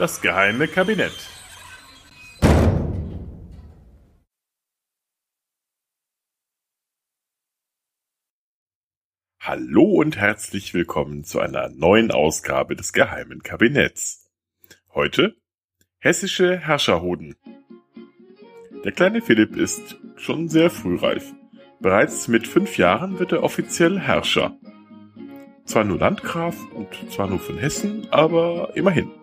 Das geheime Kabinett. Hallo und herzlich willkommen zu einer neuen Ausgabe des geheimen Kabinetts. Heute hessische Herrscherhoden. Der kleine Philipp ist schon sehr frühreif. Bereits mit fünf Jahren wird er offiziell Herrscher. Zwar nur Landgraf und zwar nur von Hessen, aber immerhin.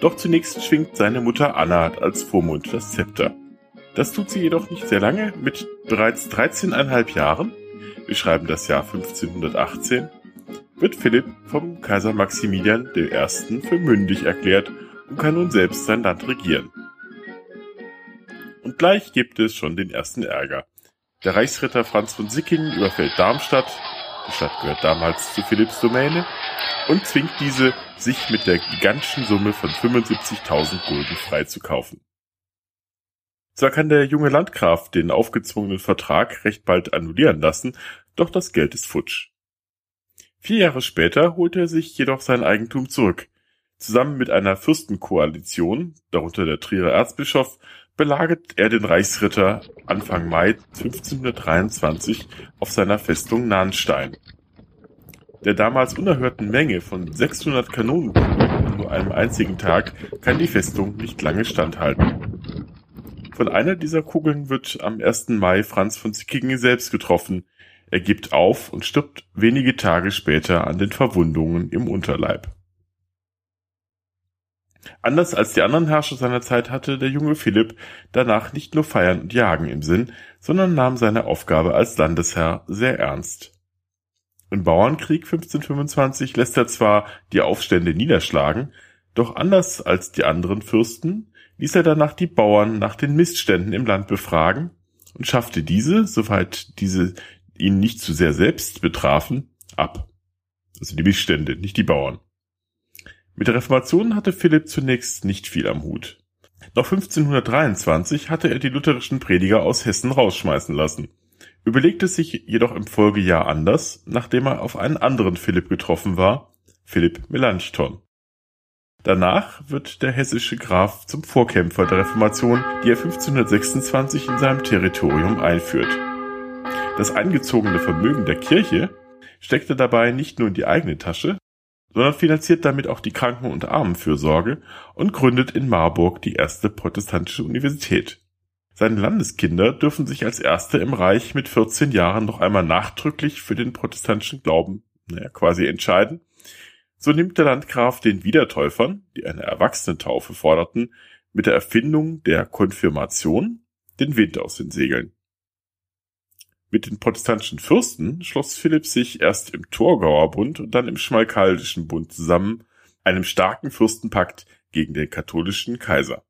Doch zunächst schwingt seine Mutter Anna als Vormund das Zepter. Das tut sie jedoch nicht sehr lange. Mit bereits 13,5 Jahren, wir schreiben das Jahr 1518, wird Philipp vom Kaiser Maximilian I. für mündig erklärt und kann nun selbst sein Land regieren. Und gleich gibt es schon den ersten Ärger. Der Reichsritter Franz von Sickingen überfällt Darmstadt, Stadt gehört damals zu Philipps Domäne, und zwingt diese, sich mit der gigantischen Summe von 75.000 Gulden freizukaufen. Zwar kann der junge Landgraf den aufgezwungenen Vertrag recht bald annullieren lassen, doch das Geld ist futsch. Vier Jahre später holt er sich jedoch sein Eigentum zurück. Zusammen mit einer Fürstenkoalition, darunter der Trierer Erzbischof, belagert er den Reichsritter Anfang Mai 1523 auf seiner Festung Nahnstein der damals unerhörten Menge von 600 Kanonenkugeln an nur einem einzigen Tag kann die Festung nicht lange standhalten. Von einer dieser Kugeln wird am 1. Mai Franz von Sickingen selbst getroffen. Er gibt auf und stirbt wenige Tage später an den Verwundungen im Unterleib. Anders als die anderen Herrscher seiner Zeit hatte der junge Philipp danach nicht nur Feiern und Jagen im Sinn, sondern nahm seine Aufgabe als Landesherr sehr ernst. Im Bauernkrieg 1525 lässt er zwar die Aufstände niederschlagen, doch anders als die anderen Fürsten ließ er danach die Bauern nach den Missständen im Land befragen und schaffte diese, soweit diese ihn nicht zu sehr selbst betrafen, ab. Also die Missstände, nicht die Bauern. Mit der Reformation hatte Philipp zunächst nicht viel am Hut. Noch 1523 hatte er die lutherischen Prediger aus Hessen rausschmeißen lassen überlegte sich jedoch im Folgejahr anders, nachdem er auf einen anderen Philipp getroffen war, Philipp Melanchthon. Danach wird der hessische Graf zum Vorkämpfer der Reformation, die er 1526 in seinem Territorium einführt. Das eingezogene Vermögen der Kirche steckt er dabei nicht nur in die eigene Tasche, sondern finanziert damit auch die Kranken- und Armenfürsorge und gründet in Marburg die erste protestantische Universität. Seine Landeskinder dürfen sich als erste im Reich mit 14 Jahren noch einmal nachdrücklich für den protestantischen Glauben naja, quasi entscheiden. So nimmt der Landgraf den Wiedertäufern, die eine Erwachsenentaufe forderten, mit der Erfindung der Konfirmation den Wind aus den Segeln. Mit den protestantischen Fürsten schloss Philipp sich erst im Torgauer Bund und dann im Schmalkaldischen Bund zusammen, einem starken Fürstenpakt gegen den katholischen Kaiser.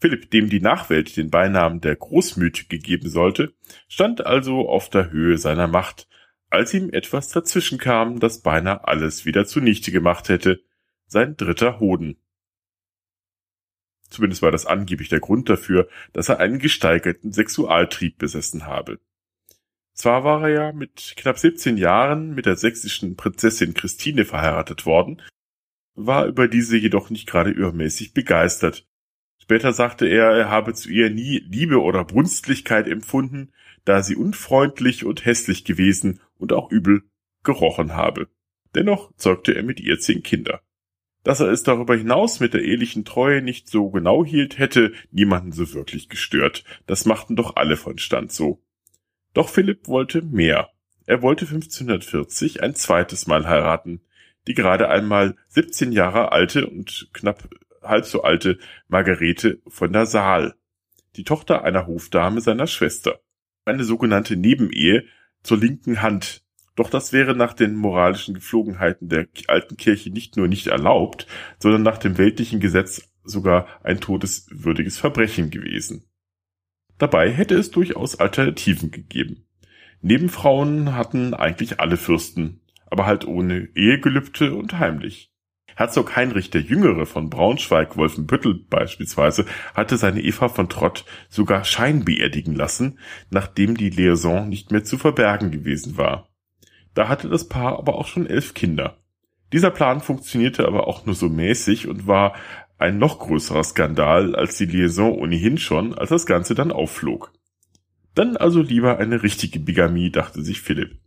Philipp, dem die Nachwelt den Beinamen der Großmütige geben sollte, stand also auf der Höhe seiner Macht, als ihm etwas dazwischen kam, das beinahe alles wieder zunichte gemacht hätte, sein dritter Hoden. Zumindest war das angeblich der Grund dafür, dass er einen gesteigerten Sexualtrieb besessen habe. Zwar war er ja mit knapp 17 Jahren mit der sächsischen Prinzessin Christine verheiratet worden, war über diese jedoch nicht gerade übermäßig begeistert, Später sagte er, er habe zu ihr nie Liebe oder Brunstlichkeit empfunden, da sie unfreundlich und hässlich gewesen und auch übel gerochen habe. Dennoch zeugte er mit ihr zehn Kinder. Dass er es darüber hinaus mit der ehelichen Treue nicht so genau hielt, hätte niemanden so wirklich gestört. Das machten doch alle von Stand so. Doch Philipp wollte mehr. Er wollte 1540 ein zweites Mal heiraten. Die gerade einmal 17 Jahre alte und knapp halb so alte Margarete von der Saal, die Tochter einer Hofdame seiner Schwester. Eine sogenannte Nebenehe zur linken Hand. Doch das wäre nach den moralischen Gepflogenheiten der alten Kirche nicht nur nicht erlaubt, sondern nach dem weltlichen Gesetz sogar ein todeswürdiges Verbrechen gewesen. Dabei hätte es durchaus Alternativen gegeben. Nebenfrauen hatten eigentlich alle Fürsten, aber halt ohne Ehegelübde und heimlich. Herzog Heinrich der Jüngere von Braunschweig-Wolfenbüttel beispielsweise hatte seine Eva von Trott sogar scheinbeerdigen lassen, nachdem die Liaison nicht mehr zu verbergen gewesen war. Da hatte das Paar aber auch schon elf Kinder. Dieser Plan funktionierte aber auch nur so mäßig und war ein noch größerer Skandal als die Liaison ohnehin schon, als das Ganze dann aufflog. Dann also lieber eine richtige Bigamie, dachte sich Philipp.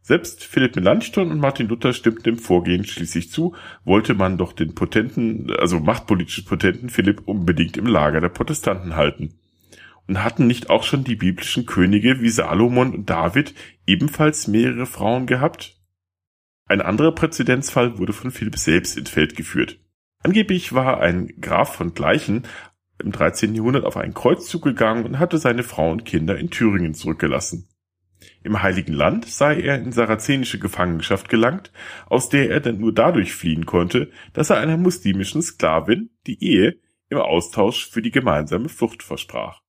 Selbst Philipp Melanchthon und Martin Luther stimmten dem Vorgehen schließlich zu, wollte man doch den potenten, also machtpolitisch potenten Philipp unbedingt im Lager der Protestanten halten. Und hatten nicht auch schon die biblischen Könige wie Salomon und David ebenfalls mehrere Frauen gehabt? Ein anderer Präzedenzfall wurde von Philipp selbst ins Feld geführt. Angeblich war ein Graf von Gleichen im 13. Jahrhundert auf einen Kreuzzug gegangen und hatte seine Frau und Kinder in Thüringen zurückgelassen. Im Heiligen Land sei er in sarazenische Gefangenschaft gelangt, aus der er dann nur dadurch fliehen konnte, dass er einer muslimischen Sklavin die Ehe im Austausch für die gemeinsame Flucht versprach.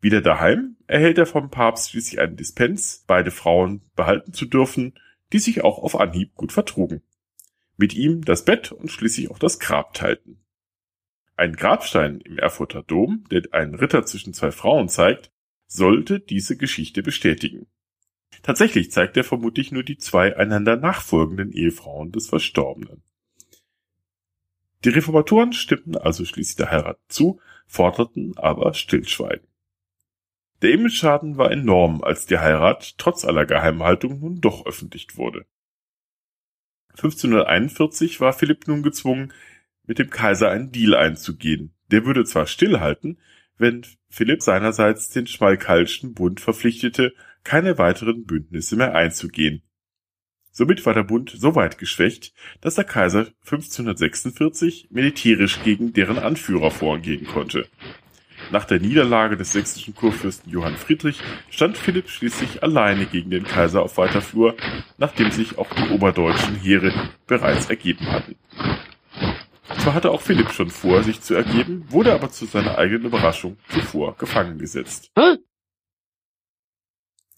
Wieder daheim erhält er vom Papst schließlich einen Dispens, beide Frauen behalten zu dürfen, die sich auch auf Anhieb gut vertrugen mit ihm das Bett und schließlich auch das Grab teilten. Ein Grabstein im Erfurter Dom, der einen Ritter zwischen zwei Frauen zeigt, sollte diese Geschichte bestätigen. Tatsächlich zeigt er vermutlich nur die zwei einander nachfolgenden Ehefrauen des Verstorbenen. Die Reformatoren stimmten also schließlich der Heirat zu, forderten aber Stillschweigen. Der Image-Schaden war enorm, als die Heirat trotz aller Geheimhaltung nun doch öffentlich wurde. 1541 war Philipp nun gezwungen, mit dem Kaiser einen Deal einzugehen. Der würde zwar stillhalten, wenn Philipp seinerseits den Schmalkalschen Bund verpflichtete, keine weiteren Bündnisse mehr einzugehen. Somit war der Bund so weit geschwächt, dass der Kaiser 1546 militärisch gegen deren Anführer vorgehen konnte. Nach der Niederlage des sächsischen Kurfürsten Johann Friedrich stand Philipp schließlich alleine gegen den Kaiser auf weiter Flur, nachdem sich auch die oberdeutschen Heere bereits ergeben hatten. Zwar hatte auch Philipp schon vor, sich zu ergeben, wurde aber zu seiner eigenen Überraschung zuvor gefangen gesetzt.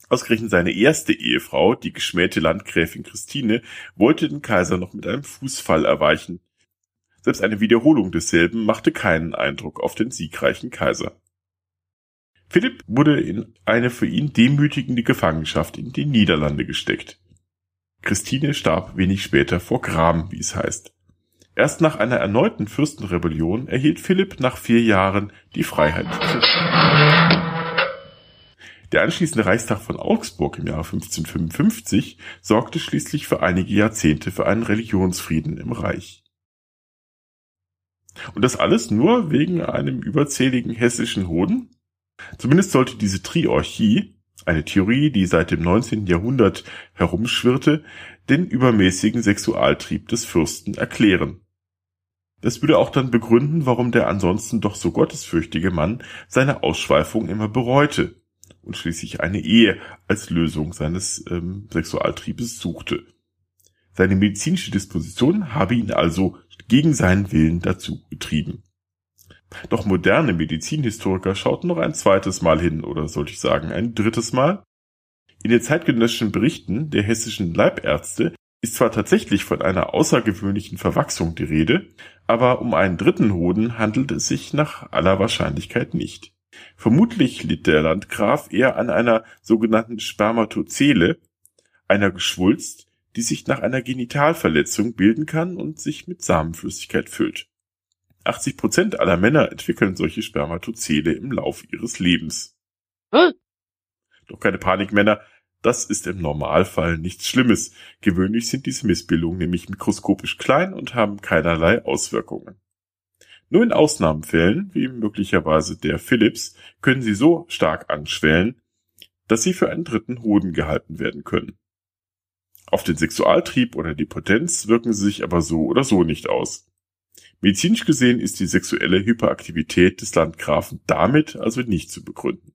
Ausgerechnet seine erste Ehefrau, die geschmähte Landgräfin Christine, wollte den Kaiser noch mit einem Fußfall erweichen, selbst eine Wiederholung desselben machte keinen Eindruck auf den siegreichen Kaiser. Philipp wurde in eine für ihn demütigende Gefangenschaft in die Niederlande gesteckt. Christine starb wenig später vor Gram, wie es heißt. Erst nach einer erneuten Fürstenrebellion erhielt Philipp nach vier Jahren die Freiheit. Der anschließende Reichstag von Augsburg im Jahre 1555 sorgte schließlich für einige Jahrzehnte für einen Religionsfrieden im Reich. Und das alles nur wegen einem überzähligen hessischen Hoden? Zumindest sollte diese Triorchie, eine Theorie, die seit dem 19. Jahrhundert herumschwirrte, den übermäßigen Sexualtrieb des Fürsten erklären. Das würde auch dann begründen, warum der ansonsten doch so gottesfürchtige Mann seine Ausschweifung immer bereute und schließlich eine Ehe als Lösung seines ähm, Sexualtriebes suchte. Seine medizinische Disposition habe ihn also gegen seinen Willen dazu getrieben. Doch moderne Medizinhistoriker schauten noch ein zweites Mal hin, oder sollte ich sagen ein drittes Mal. In den zeitgenössischen Berichten der hessischen Leibärzte ist zwar tatsächlich von einer außergewöhnlichen Verwachsung die Rede, aber um einen dritten Hoden handelt es sich nach aller Wahrscheinlichkeit nicht. Vermutlich litt der Landgraf eher an einer sogenannten Spermatozele, einer Geschwulst, die sich nach einer Genitalverletzung bilden kann und sich mit Samenflüssigkeit füllt. 80 Prozent aller Männer entwickeln solche Spermatozele im Lauf ihres Lebens. Hm? Doch keine Panik, Männer. Das ist im Normalfall nichts Schlimmes. Gewöhnlich sind diese Missbildungen nämlich mikroskopisch klein und haben keinerlei Auswirkungen. Nur in Ausnahmefällen, wie möglicherweise der Philips, können sie so stark anschwellen, dass sie für einen dritten Hoden gehalten werden können. Auf den Sexualtrieb oder die Potenz wirken sie sich aber so oder so nicht aus. Medizinisch gesehen ist die sexuelle Hyperaktivität des Landgrafen damit also nicht zu begründen.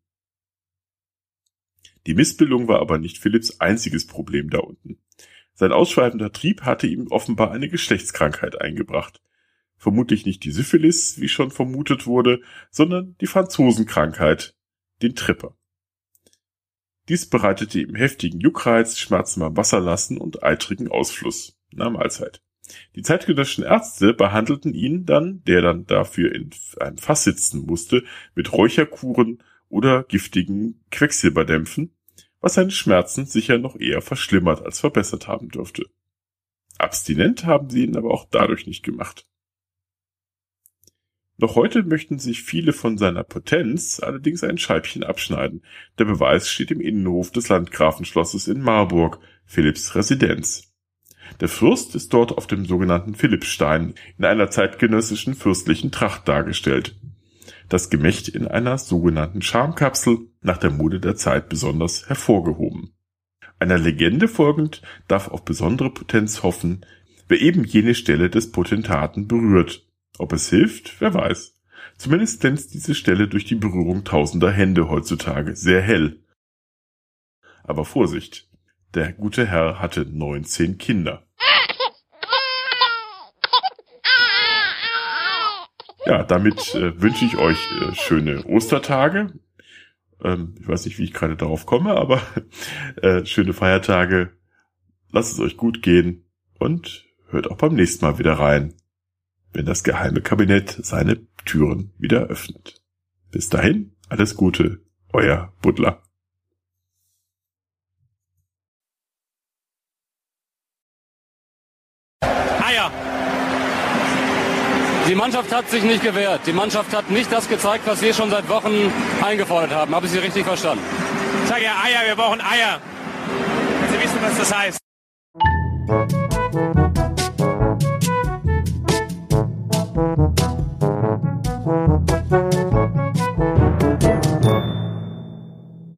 Die Missbildung war aber nicht Philipps einziges Problem da unten. Sein ausschweifender Trieb hatte ihm offenbar eine Geschlechtskrankheit eingebracht. Vermutlich nicht die Syphilis, wie schon vermutet wurde, sondern die Franzosenkrankheit, den Tripper. Dies bereitete ihm heftigen Juckreiz, Schmerzen beim Wasserlassen und eitrigen Ausfluss. Na Mahlzeit. Die zeitgenössischen Ärzte behandelten ihn dann, der dann dafür in einem Fass sitzen musste, mit Räucherkuren oder giftigen Quecksilberdämpfen, was seine Schmerzen sicher noch eher verschlimmert als verbessert haben dürfte. Abstinent haben sie ihn aber auch dadurch nicht gemacht. Noch heute möchten sich viele von seiner Potenz allerdings ein Scheibchen abschneiden. Der Beweis steht im Innenhof des Landgrafenschlosses in Marburg, Philipps Residenz. Der Fürst ist dort auf dem sogenannten Philippsstein in einer zeitgenössischen fürstlichen Tracht dargestellt. Das Gemächt in einer sogenannten Schamkapsel, nach der Mode der Zeit besonders hervorgehoben. Einer Legende folgend darf auf besondere Potenz hoffen, wer eben jene Stelle des Potentaten berührt. Ob es hilft, wer weiß. Zumindest glänzt diese Stelle durch die Berührung tausender Hände heutzutage sehr hell. Aber Vorsicht, der gute Herr hatte 19 Kinder. Ja, damit äh, wünsche ich euch äh, schöne Ostertage. Ähm, ich weiß nicht, wie ich gerade darauf komme, aber äh, schöne Feiertage. Lasst es euch gut gehen und hört auch beim nächsten Mal wieder rein wenn das geheime Kabinett seine Türen wieder öffnet. Bis dahin, alles Gute, euer Butler. Eier. Die Mannschaft hat sich nicht gewehrt. Die Mannschaft hat nicht das gezeigt, was wir schon seit Wochen eingefordert haben. Habe ich Sie richtig verstanden? Ich sage ja Eier, wir brauchen Eier. Sie wissen, was das heißt.